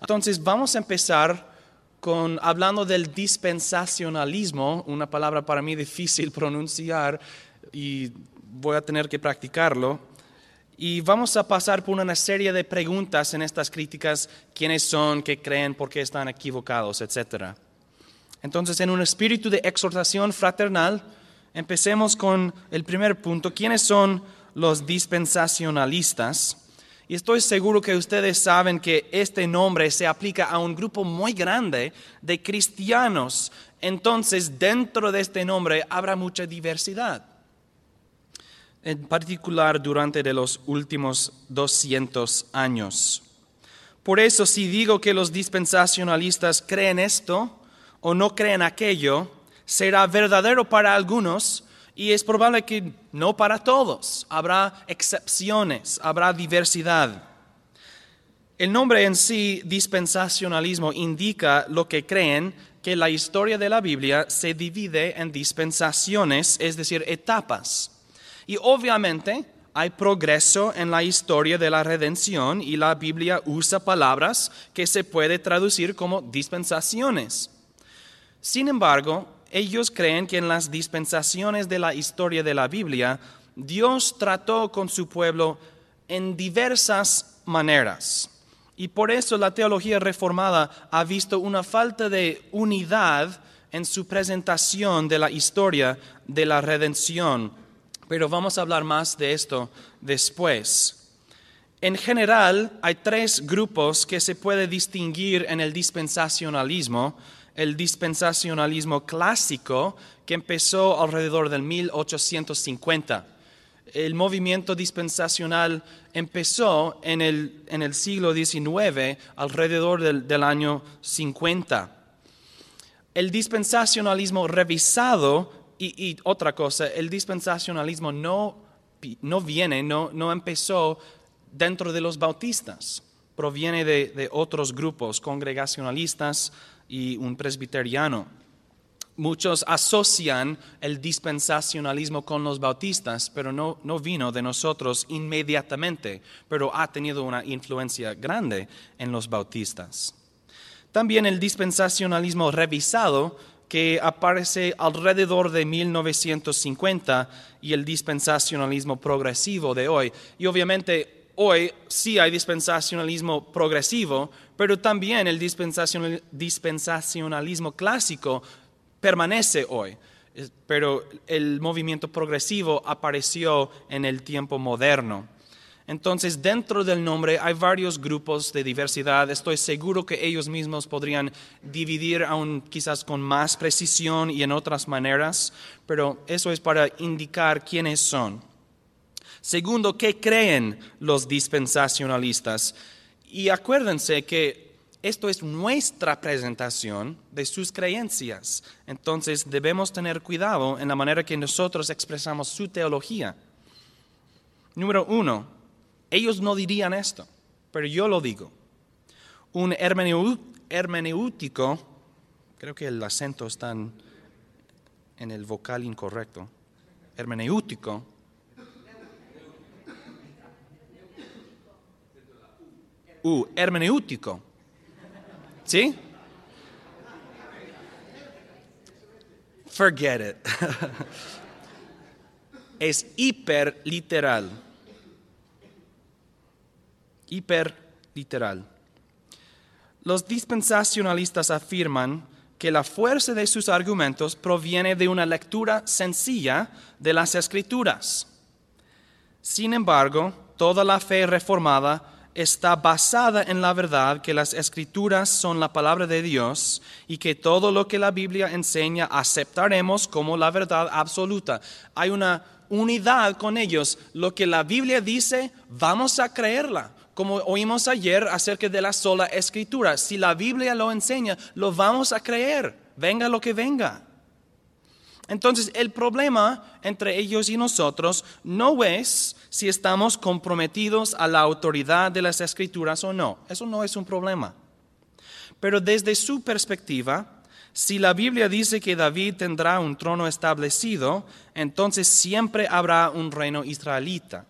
Entonces vamos a empezar con hablando del dispensacionalismo, una palabra para mí difícil pronunciar y voy a tener que practicarlo. Y vamos a pasar por una serie de preguntas en estas críticas, quiénes son, qué creen, por qué están equivocados, etc. Entonces, en un espíritu de exhortación fraternal, empecemos con el primer punto, quiénes son los dispensacionalistas. Y estoy seguro que ustedes saben que este nombre se aplica a un grupo muy grande de cristianos. Entonces, dentro de este nombre habrá mucha diversidad en particular durante los últimos 200 años. Por eso si digo que los dispensacionalistas creen esto o no creen aquello, será verdadero para algunos y es probable que no para todos. Habrá excepciones, habrá diversidad. El nombre en sí, dispensacionalismo, indica lo que creen que la historia de la Biblia se divide en dispensaciones, es decir, etapas. Y obviamente hay progreso en la historia de la redención y la Biblia usa palabras que se puede traducir como dispensaciones. Sin embargo, ellos creen que en las dispensaciones de la historia de la Biblia, Dios trató con su pueblo en diversas maneras. Y por eso la teología reformada ha visto una falta de unidad en su presentación de la historia de la redención pero vamos a hablar más de esto después. En general, hay tres grupos que se puede distinguir en el dispensacionalismo. El dispensacionalismo clásico, que empezó alrededor del 1850. El movimiento dispensacional empezó en el, en el siglo XIX, alrededor del, del año 50. El dispensacionalismo revisado y, otra cosa, el dispensacionalismo no, no viene, no, no, empezó dentro de los bautistas, proviene de, de otros grupos congregacionalistas y un presbiteriano. Muchos asocian el dispensacionalismo con los bautistas, pero no, no, vino de nosotros inmediatamente, pero ha tenido una influencia grande en los bautistas. También el dispensacionalismo revisado que aparece alrededor de 1950 y el dispensacionalismo progresivo de hoy. Y obviamente hoy sí hay dispensacionalismo progresivo, pero también el dispensacionalismo clásico permanece hoy. Pero el movimiento progresivo apareció en el tiempo moderno. Entonces, dentro del nombre hay varios grupos de diversidad. Estoy seguro que ellos mismos podrían dividir aún quizás con más precisión y en otras maneras, pero eso es para indicar quiénes son. Segundo, ¿qué creen los dispensacionalistas? Y acuérdense que esto es nuestra presentación de sus creencias. Entonces debemos tener cuidado en la manera que nosotros expresamos su teología. Número uno, ellos no dirían esto, pero yo lo digo. Un hermenéutico, creo que el acento está en el vocal incorrecto, hermenéutico, U, hermenéutico. ¿Sí? Forget it. es hiperliteral hiperliteral. Los dispensacionalistas afirman que la fuerza de sus argumentos proviene de una lectura sencilla de las escrituras. Sin embargo, toda la fe reformada está basada en la verdad que las escrituras son la palabra de Dios y que todo lo que la Biblia enseña aceptaremos como la verdad absoluta. Hay una unidad con ellos. Lo que la Biblia dice, vamos a creerla como oímos ayer acerca de la sola escritura. Si la Biblia lo enseña, lo vamos a creer, venga lo que venga. Entonces, el problema entre ellos y nosotros no es si estamos comprometidos a la autoridad de las escrituras o no. Eso no es un problema. Pero desde su perspectiva, si la Biblia dice que David tendrá un trono establecido, entonces siempre habrá un reino israelita.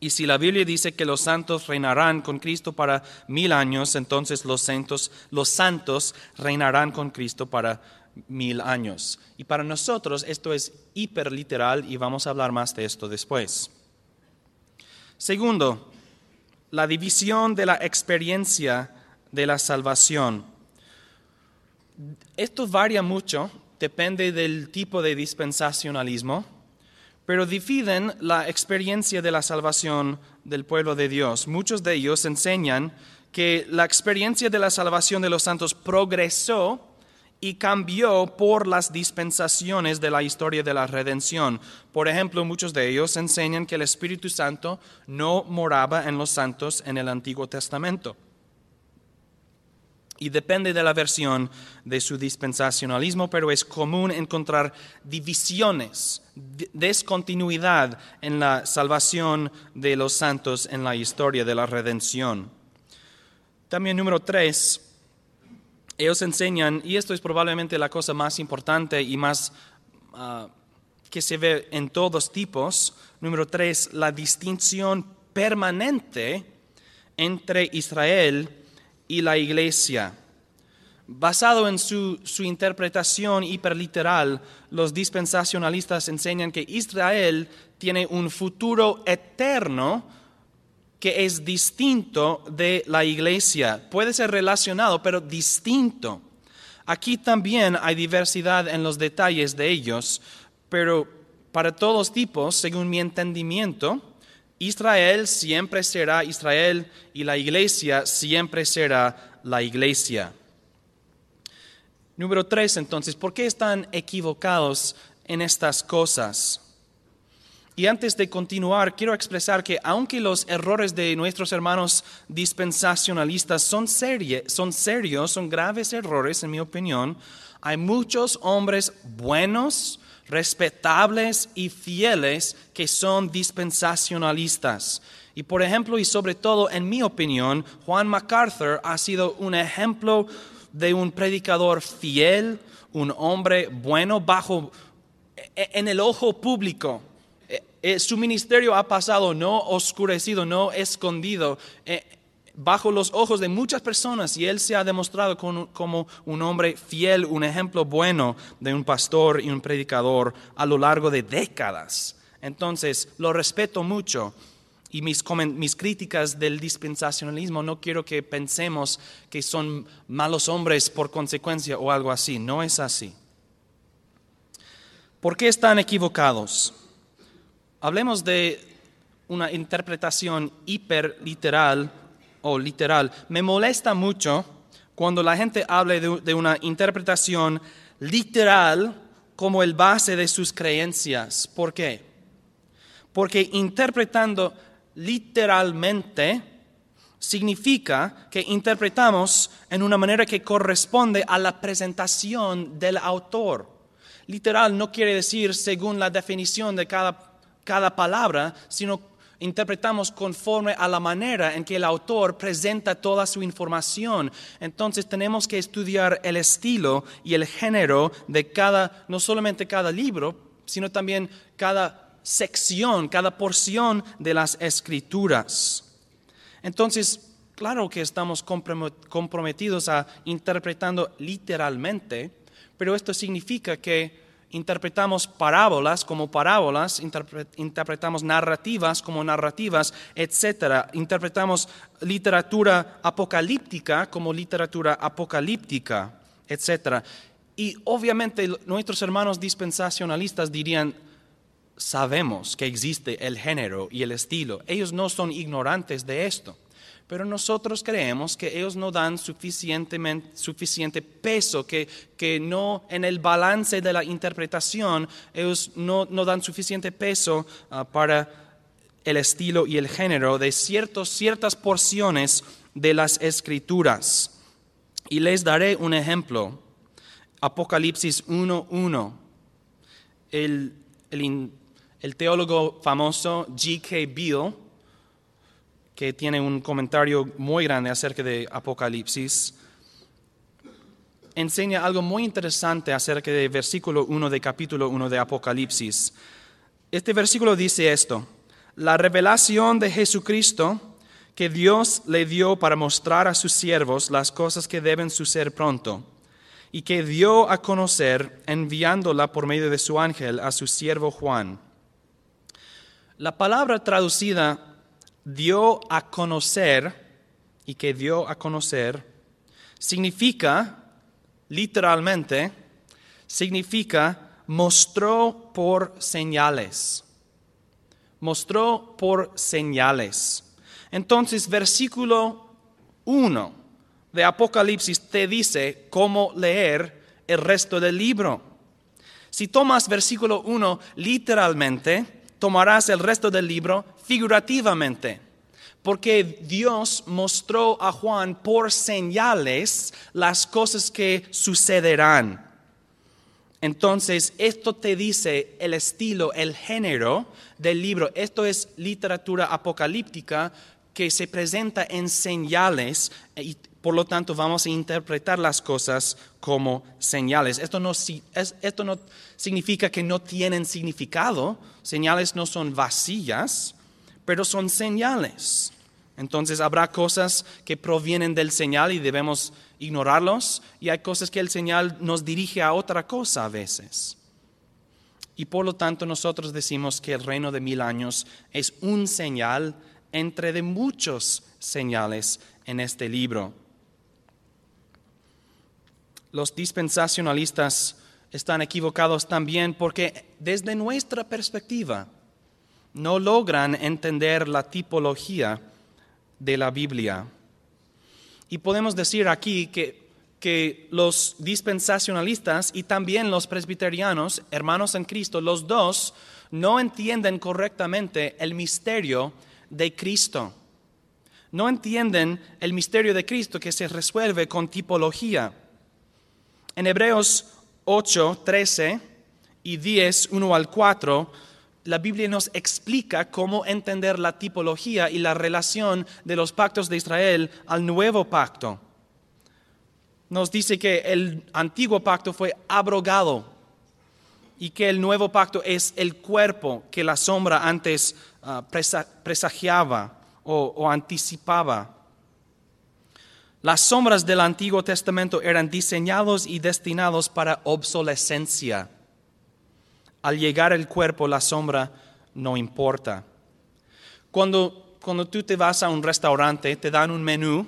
Y si la Biblia dice que los santos reinarán con Cristo para mil años, entonces los santos, los santos reinarán con Cristo para mil años. Y para nosotros esto es hiperliteral y vamos a hablar más de esto después. Segundo, la división de la experiencia de la salvación. Esto varía mucho, depende del tipo de dispensacionalismo pero dividen la experiencia de la salvación del pueblo de Dios. Muchos de ellos enseñan que la experiencia de la salvación de los santos progresó y cambió por las dispensaciones de la historia de la redención. Por ejemplo, muchos de ellos enseñan que el Espíritu Santo no moraba en los santos en el Antiguo Testamento y depende de la versión de su dispensacionalismo, pero es común encontrar divisiones, descontinuidad en la salvación de los santos en la historia de la redención. También número tres, ellos enseñan, y esto es probablemente la cosa más importante y más ah, que se ve en todos tipos, número tres, la distinción permanente entre Israel y la iglesia. Basado en su, interpretación hiperliteral, los dispensacionalistas enseñan que Israel tiene un futuro eterno que es distinto de la iglesia. Puede ser relacionado, pero distinto. Aquí también hay diversidad en los detalles de ellos, pero para todos tipos, según mi entendimiento, Israel siempre será Israel y la iglesia siempre será la iglesia. Número tres, entonces, ¿por qué están equivocados en estas cosas? Y antes de continuar, quiero expresar que aunque los errores de nuestros hermanos dispensacionalistas son, son serios, son graves errores, en mi opinión, hay muchos hombres buenos, respetables y fieles que son dispensacionalistas. Y por ejemplo, y sobre todo en mi opinión, Juan MacArthur ha sido un ejemplo de un predicador fiel, un hombre bueno bajo e, en el ojo público. E, e, su ministerio ha pasado no oscurecido, no escondido bajo los ojos de muchas personas y él se ha demostrado como, un hombre fiel, un ejemplo bueno de un pastor y un predicador a lo largo de décadas. Entonces, lo respeto mucho y mis, mis críticas del dispensacionalismo no quiero que pensemos que son malos hombres por consecuencia o algo así, no es así. ¿Por qué están equivocados? Hablemos de una interpretación hiperliteral o literal. Me molesta mucho cuando la gente habla de, una interpretación literal como el base de sus creencias. ¿Por qué? Porque interpretando literalmente significa que interpretamos en una manera que corresponde a la presentación del autor. Literal no quiere decir según la definición de cada, cada palabra, sino interpretamos conforme a la manera en que el autor presenta toda su información. Entonces tenemos que estudiar el estilo y el género de cada, no solamente cada libro, sino también cada sección, cada porción de las escrituras. Entonces, claro que estamos comprometidos a interpretando literalmente, pero esto significa que interpretamos parábolas como parábolas, interpretamos narrativas como narrativas, etc. Interpretamos literatura apocalíptica como literatura apocalíptica, etc. Y obviamente nuestros hermanos dispensacionalistas dirían, sabemos que existe el género y el estilo. Ellos no son ignorantes de esto pero nosotros creemos que ellos no dan suficiente peso, que, que no en el balance de la interpretación, ellos no, no dan suficiente peso ah, para el estilo y el género de ciertas porciones de las escrituras. Y les daré un ejemplo. Apocalipsis 1.1. El, el, el teólogo famoso G.K. Beale que tiene un comentario muy grande acerca de Apocalipsis, enseña algo muy interesante acerca del versículo 1 de capítulo 1 de Apocalipsis. Este versículo dice esto, la revelación de Jesucristo que Dios le dio para mostrar a sus siervos las cosas que deben suceder pronto, y que dio a conocer enviándola por medio de su ángel a su siervo Juan. La palabra traducida dio a conocer y que dio a conocer significa, literalmente, significa mostró por señales. Mostró por señales. Entonces, versículo 1 de Apocalipsis te dice cómo leer el resto del libro. Si tomas versículo 1 literalmente, tomarás el resto del libro figurativamente, porque Dios mostró a Juan por señales las cosas que sucederán. Entonces, esto te dice el estilo, el género del libro. Esto es literatura apocalíptica que se presenta en señales y por lo tanto vamos a interpretar las cosas como señales. Esto no, esto no significa que no tienen significado. Señales no son vacías, pero son señales. Entonces habrá cosas que provienen del señal y debemos ignorarlos y hay cosas que el señal nos dirige a otra cosa a veces. Y por lo tanto nosotros decimos que el reino de mil años es un señal entre de muchos señales en este libro. Los dispensacionalistas están equivocados también porque desde nuestra perspectiva no logran entender la tipología de la Biblia. Y podemos decir aquí que, que los dispensacionalistas y también los presbiterianos, hermanos en Cristo, los dos no entienden correctamente el misterio de Cristo. No entienden el misterio de Cristo que se resuelve con tipología. En Hebreos 8, 13 y 10, 1 al 4, la Biblia nos explica cómo entender la tipología y la relación de los pactos de Israel al nuevo pacto. Nos dice que el antiguo pacto fue abrogado y que el nuevo pacto es el cuerpo que la sombra antes ah, presagiaba o, o anticipaba. Las sombras del Antiguo Testamento eran diseñados y destinados para obsolescencia al llegar el cuerpo, la sombra no importa. Cuando, cuando tú te vas a un restaurante, te dan un menú.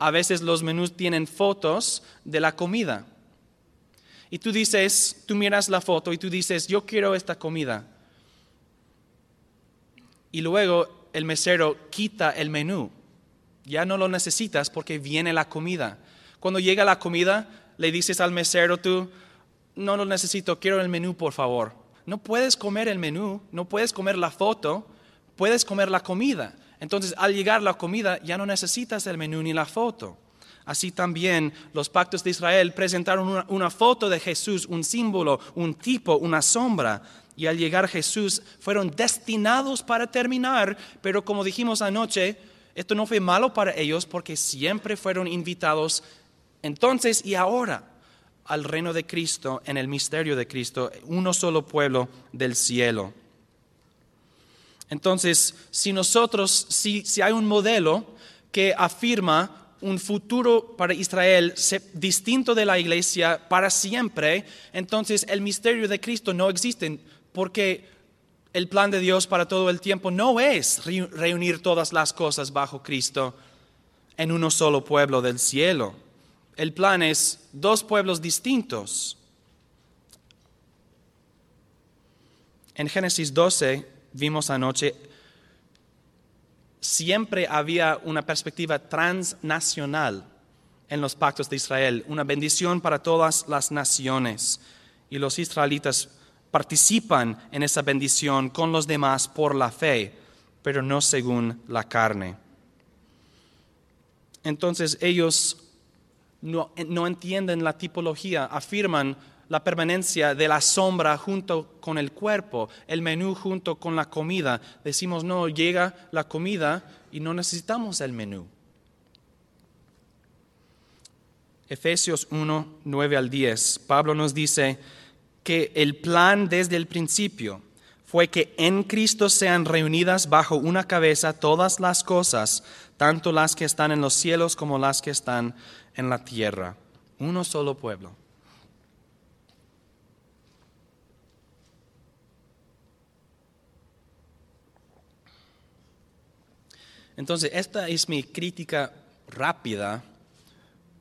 A veces los menús tienen fotos de la comida. Y tú dices, tú miras la foto y tú dices, yo quiero esta comida. Y luego el mesero quita el menú. Ya no lo necesitas porque viene la comida. Cuando llega la comida, le dices al mesero tú, no lo necesito, quiero el menú, por favor no puedes comer el menú, no puedes comer la foto, puedes comer la comida. Entonces, al llegar la comida, ya no necesitas el menú ni la foto. Así también los pactos de Israel presentaron una, foto de Jesús, un símbolo, un tipo, una sombra. Y al llegar Jesús fueron destinados para terminar, pero como dijimos anoche, esto no fue malo para ellos porque siempre fueron invitados entonces y ahora al reino de Cristo en el misterio de Cristo, uno solo pueblo del cielo. Entonces, si nosotros, si, hay un modelo que afirma un futuro para Israel distinto de la iglesia para siempre, entonces el misterio de Cristo no existe porque el plan de Dios para todo el tiempo no es reunir todas las cosas bajo Cristo en uno solo pueblo del cielo el plan es dos pueblos distintos. En Génesis 12 vimos anoche, siempre había una perspectiva transnacional en los pactos de Israel, una bendición para todas las naciones. Y los israelitas participan en esa bendición con los demás por la fe, pero no según la carne. Entonces ellos no, entienden la tipología, afirman la permanencia de la sombra junto con el cuerpo, el menú junto con la comida. Decimos, no, llega la comida y no necesitamos el menú. Efesios 1, 9 al 10, Pablo nos dice que el plan desde el principio fue que en Cristo sean reunidas bajo una cabeza todas las cosas, tanto las que están en los cielos como las que están en la tierra. Uno solo pueblo. Entonces, esta es mi crítica rápida